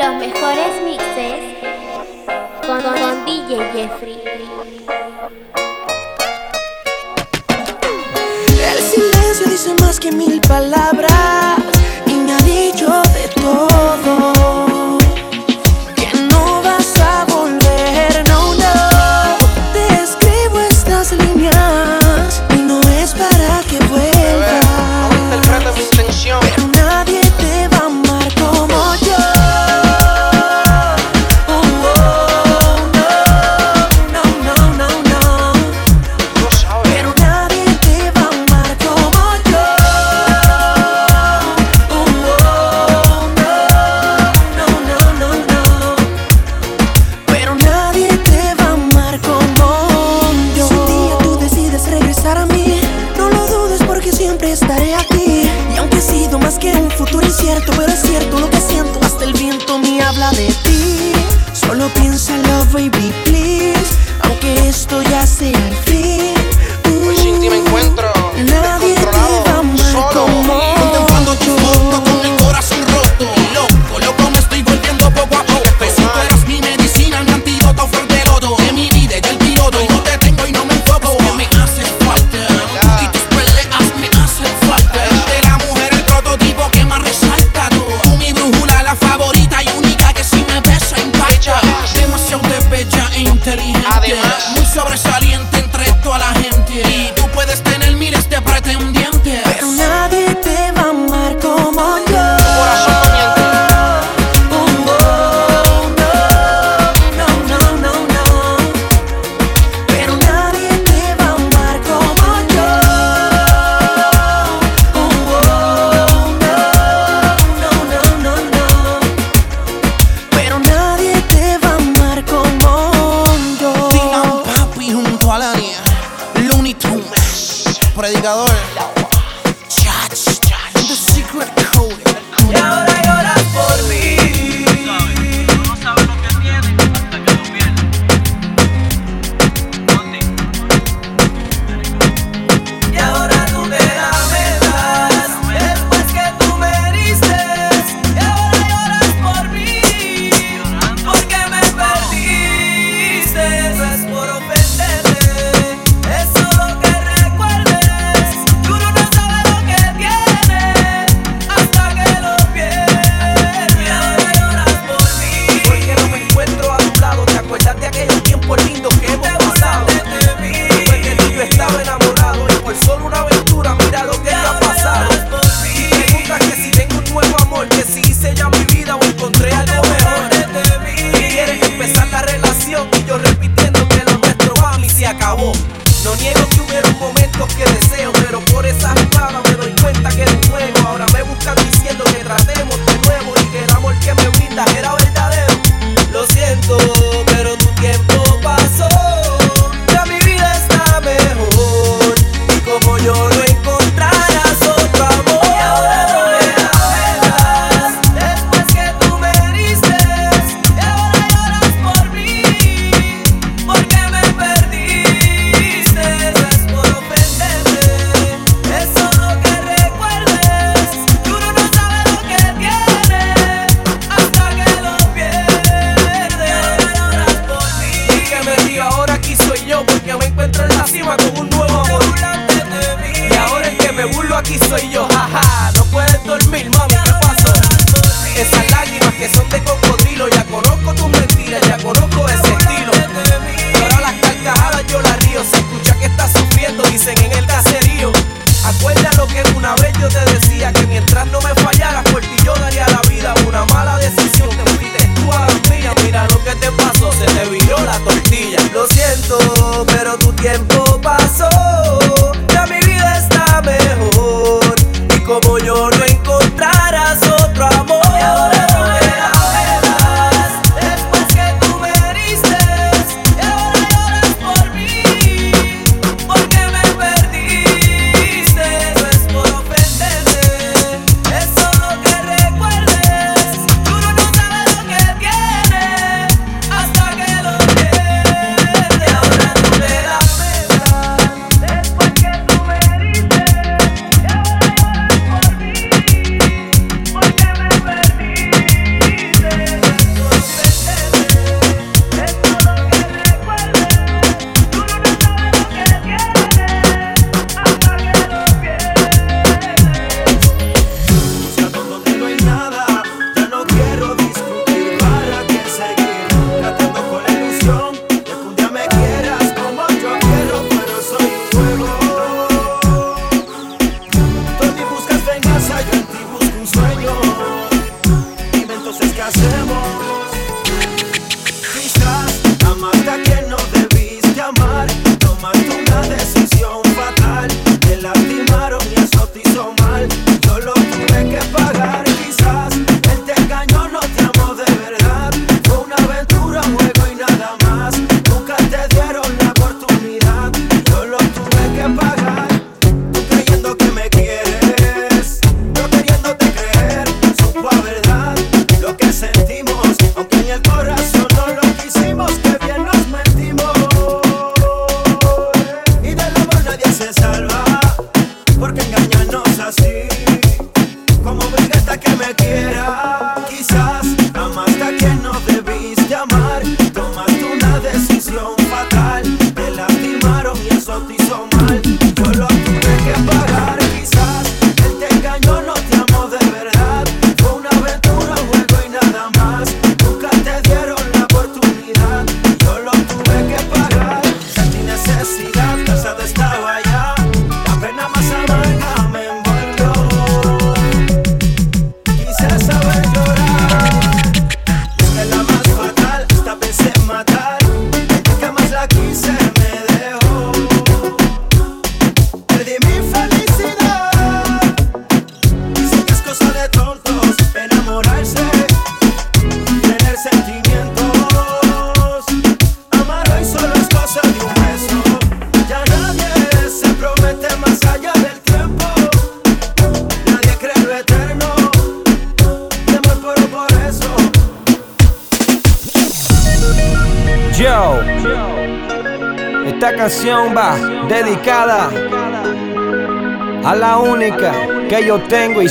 Los mejores mixes con, con, con DJ Jeffrey. El silencio dice más que mil palabras y me ha dicho de todo.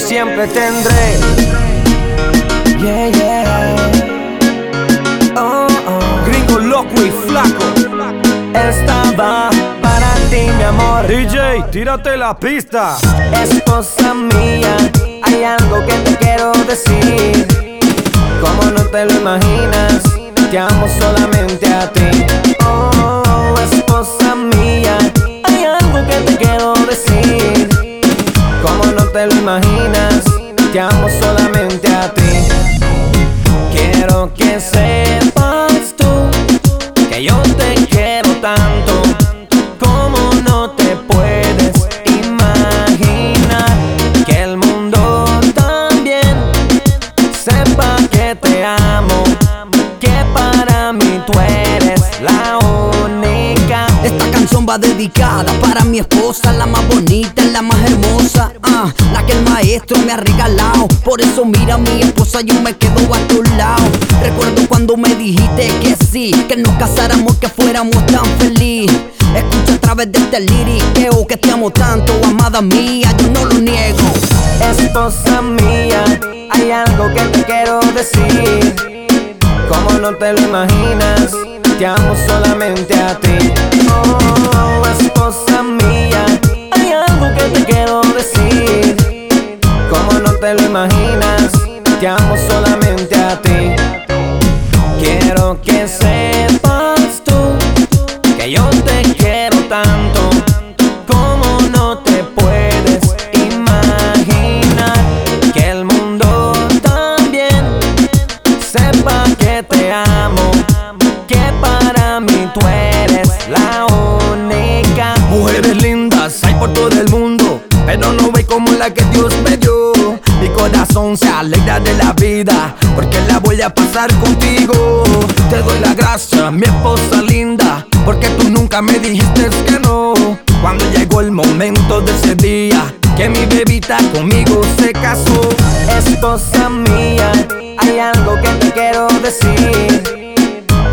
Siempre tendré. Yeah, yeah. Oh, oh. Gringo loco y flaco. Esta va para ti, mi amor. DJ, tírate la pista. Esposa mía, hay algo que te quiero decir. Como no te lo imaginas, te amo solamente te amo solamente a ti. Quiero que sepas tú que yo te quiero tanto. Como no te puedes imaginar que el mundo también sepa que te amo, que para mí tú eres la única. Esta canción va dedicada para mi esposa, la más bonita, la más hermosa, que el maestro me ha regalado. Por eso mira mi esposa, yo me quedo a tu lado. Recuerdo cuando me dijiste que sí, que nos casáramos, que fuéramos tan feliz. Escucha a través de este liriqueo que te amo tanto, amada mía, yo no lo niego. Esposa mía, hay algo que te quiero decir. Como no te lo imaginas, te amo solamente a ti. Oh, esposa mía, hay algo que te quiero decir. Como no te lo imaginas, te amo solamente a ti. Quiero que sepas tú que yo te quiero tanto. Como no te puedes imaginar que el mundo también sepa que te amo, que para mí tú eres la única. Mujeres lindas hay por todo el mundo, pero no ve como la que Dios me se alegra de la vida, porque la voy a pasar contigo. Te doy la gracia, mi esposa linda, porque tú nunca me dijiste que no. Cuando llegó el momento de ese día, que mi bebita conmigo se casó. Esposa mía, hay algo que te quiero decir.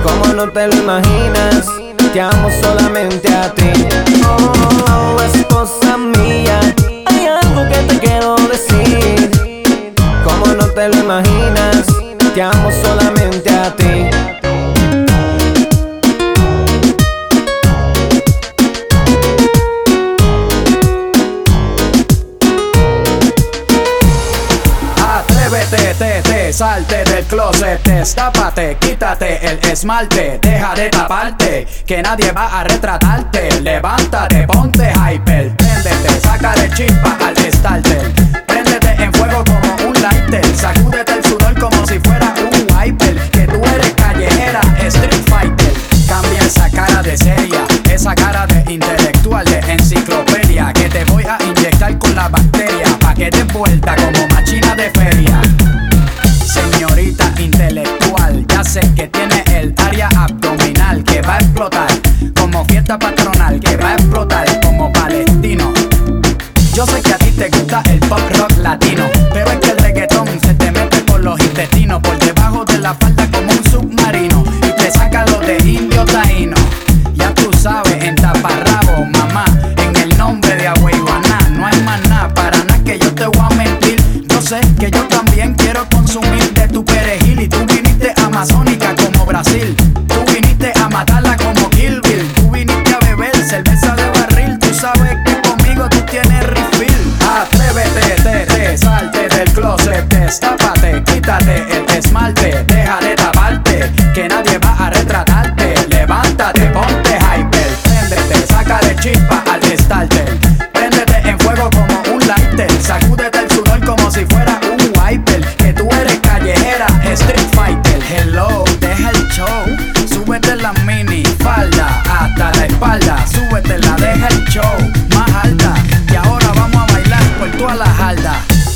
Como no te lo imaginas, te amo solamente a ti. Oh, esposa mía, hay algo que te quiero decir. Te lo imaginas, te amo solamente a ti. Atrévete, te, te, salte del closet, destápate, quítate el esmalte, deja de taparte, que nadie va a retratarte. Levántate, ponte hyper, préndete, sácale chispa al starter, préndete en fuego como sacúdete el sudor como si fuera un wiper, que tú eres callejera, street fighter. Cambia esa cara de seria, esa cara de intelectual, de enciclopedia, que te voy a inyectar con la bacteria, pa' que te vuelta como machina de feria. Señorita intelectual, ya sé que tiene el área abdominal que va a explotar como fiesta patronal, que va a explotar como palestino. Yo sé que a ti te gusta el pop rock latino, pero es la falda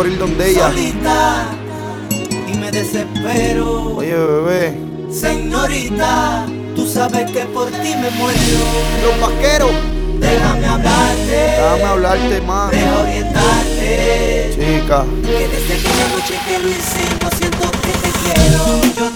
por ir donde ella. Solita, y me desespero. Oye, bebé. Señorita, tú sabes que por ti me muero. Los vaqueros. Déjame hablarte. Déjame hablarte más. Deja orientarte. Chica. Que desde aquella noche que lo hicimos siento que te quiero. Yo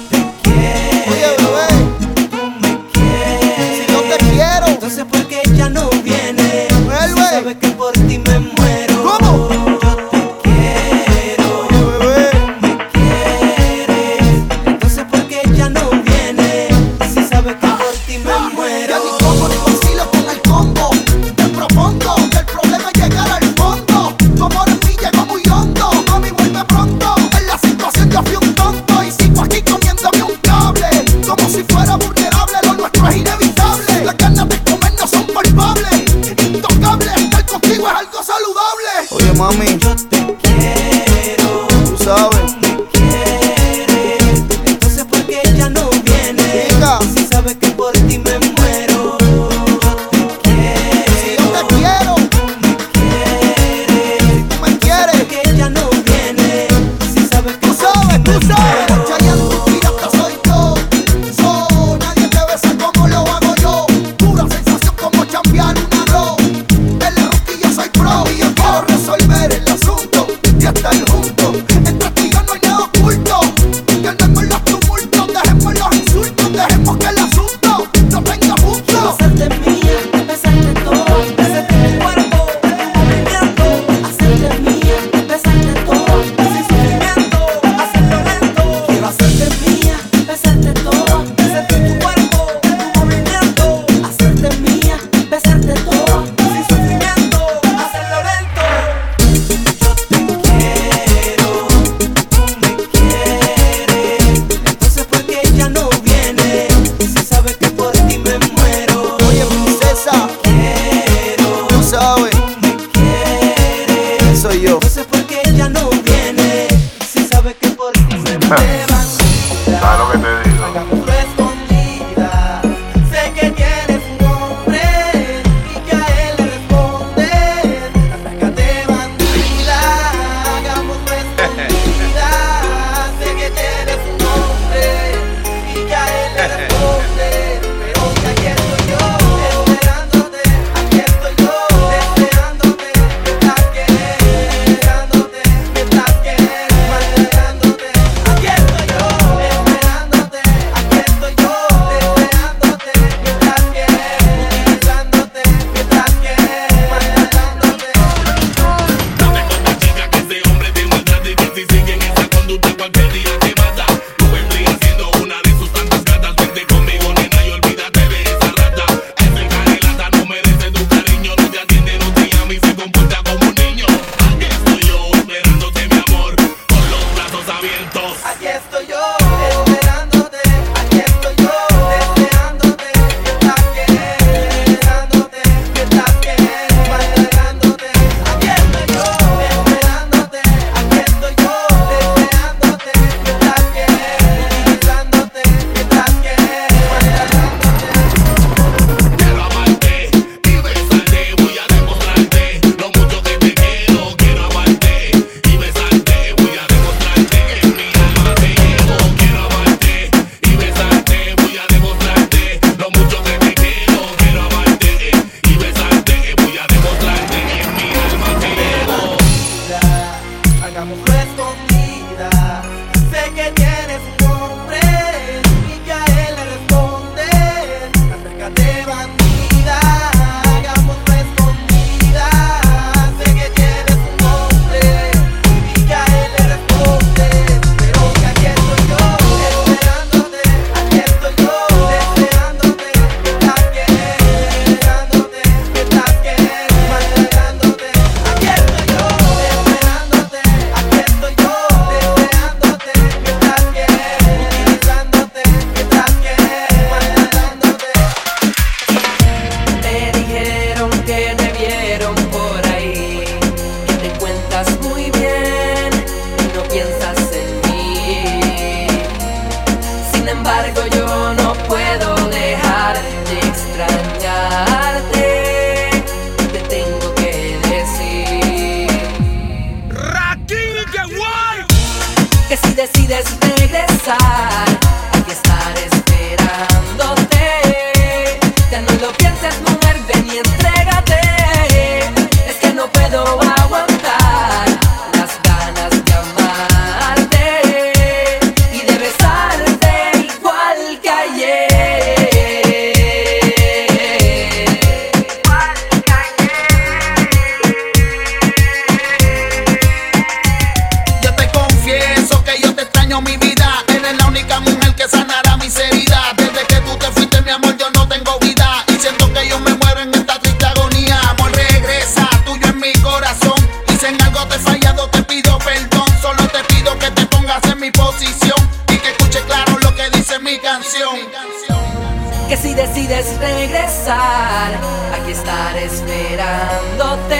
quieres regresar, aquí estaré esperándote.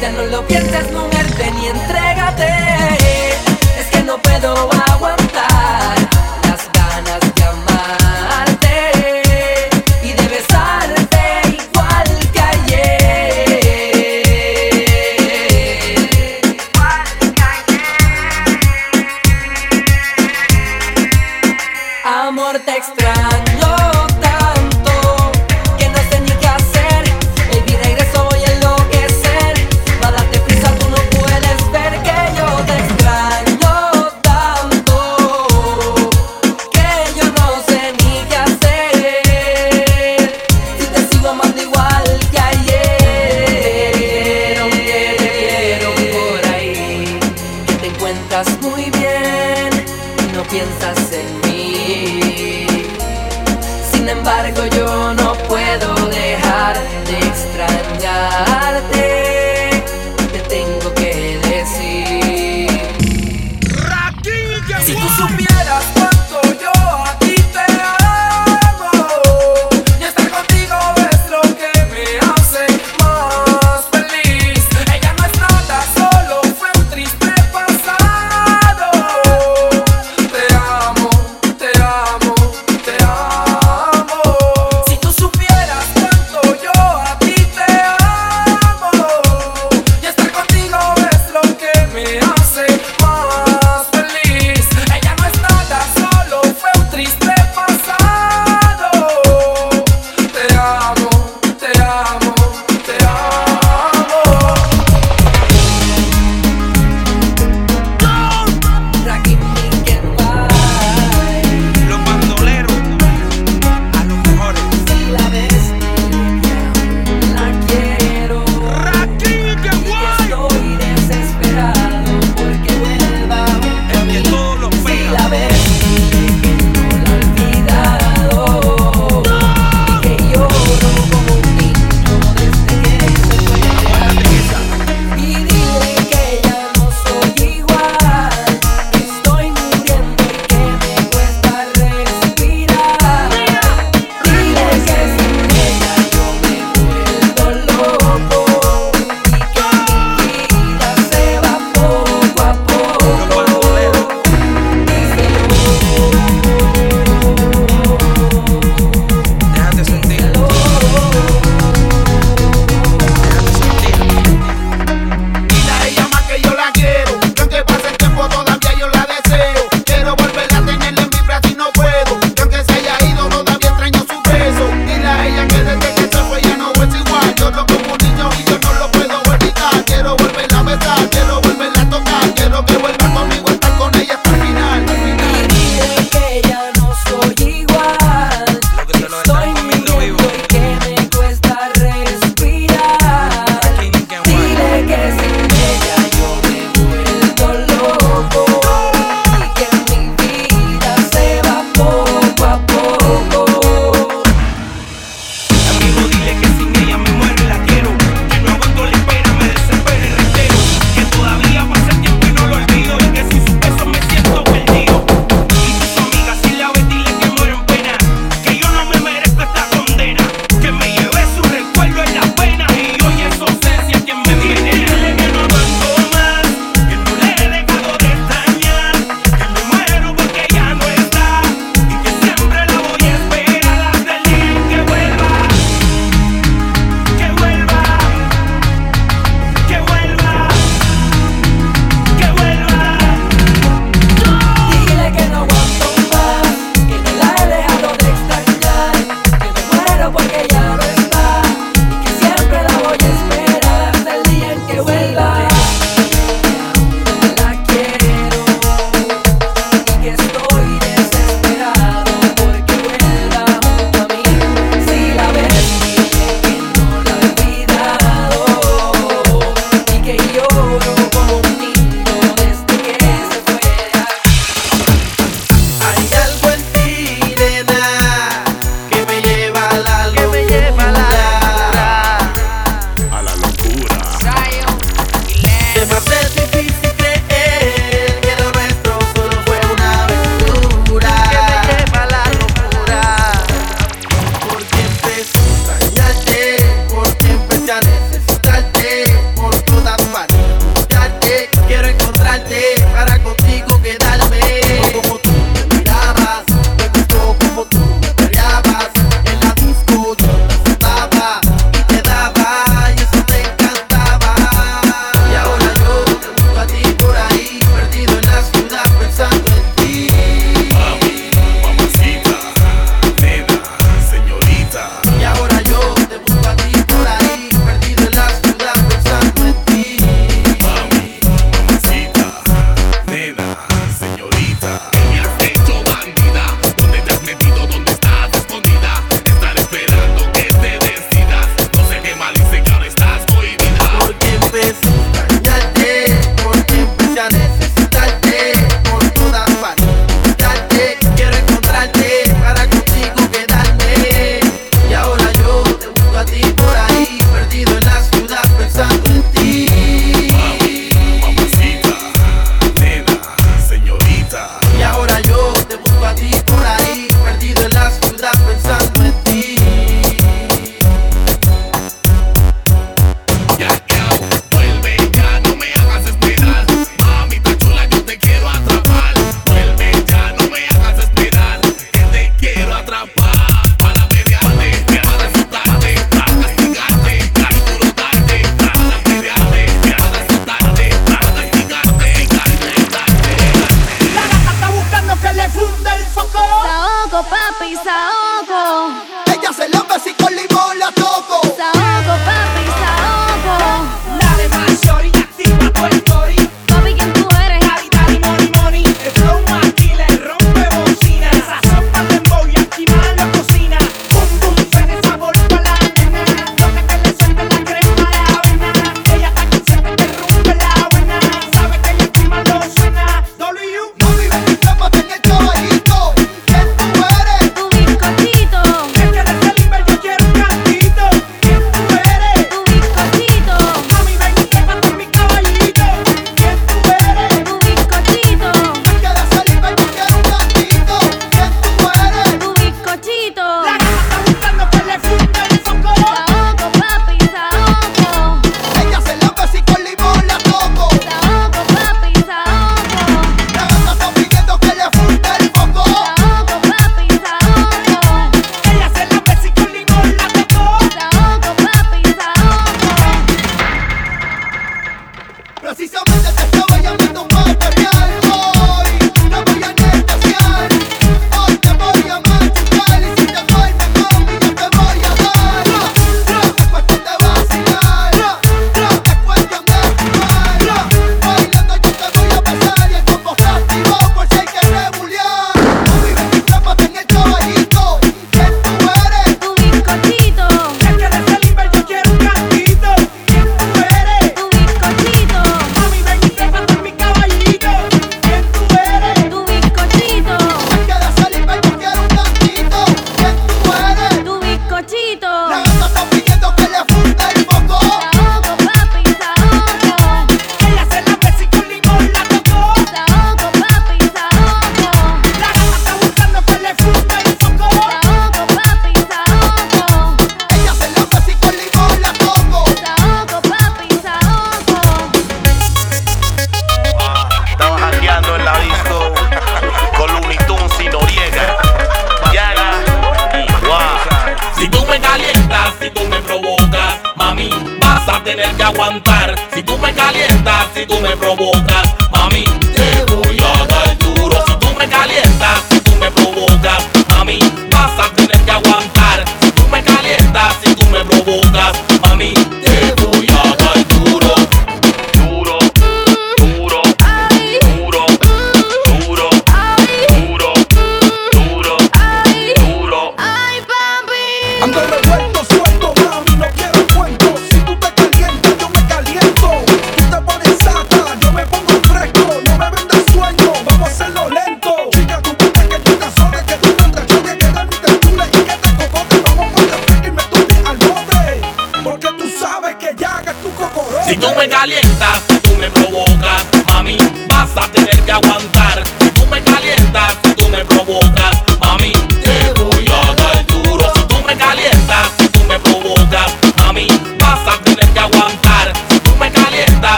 Ya no lo pienses, mujer, ven y entrégate. Es que no puedo hablar.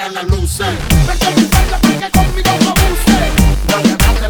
apagan las luces. Eh. Vete a porque conmigo no abuse. No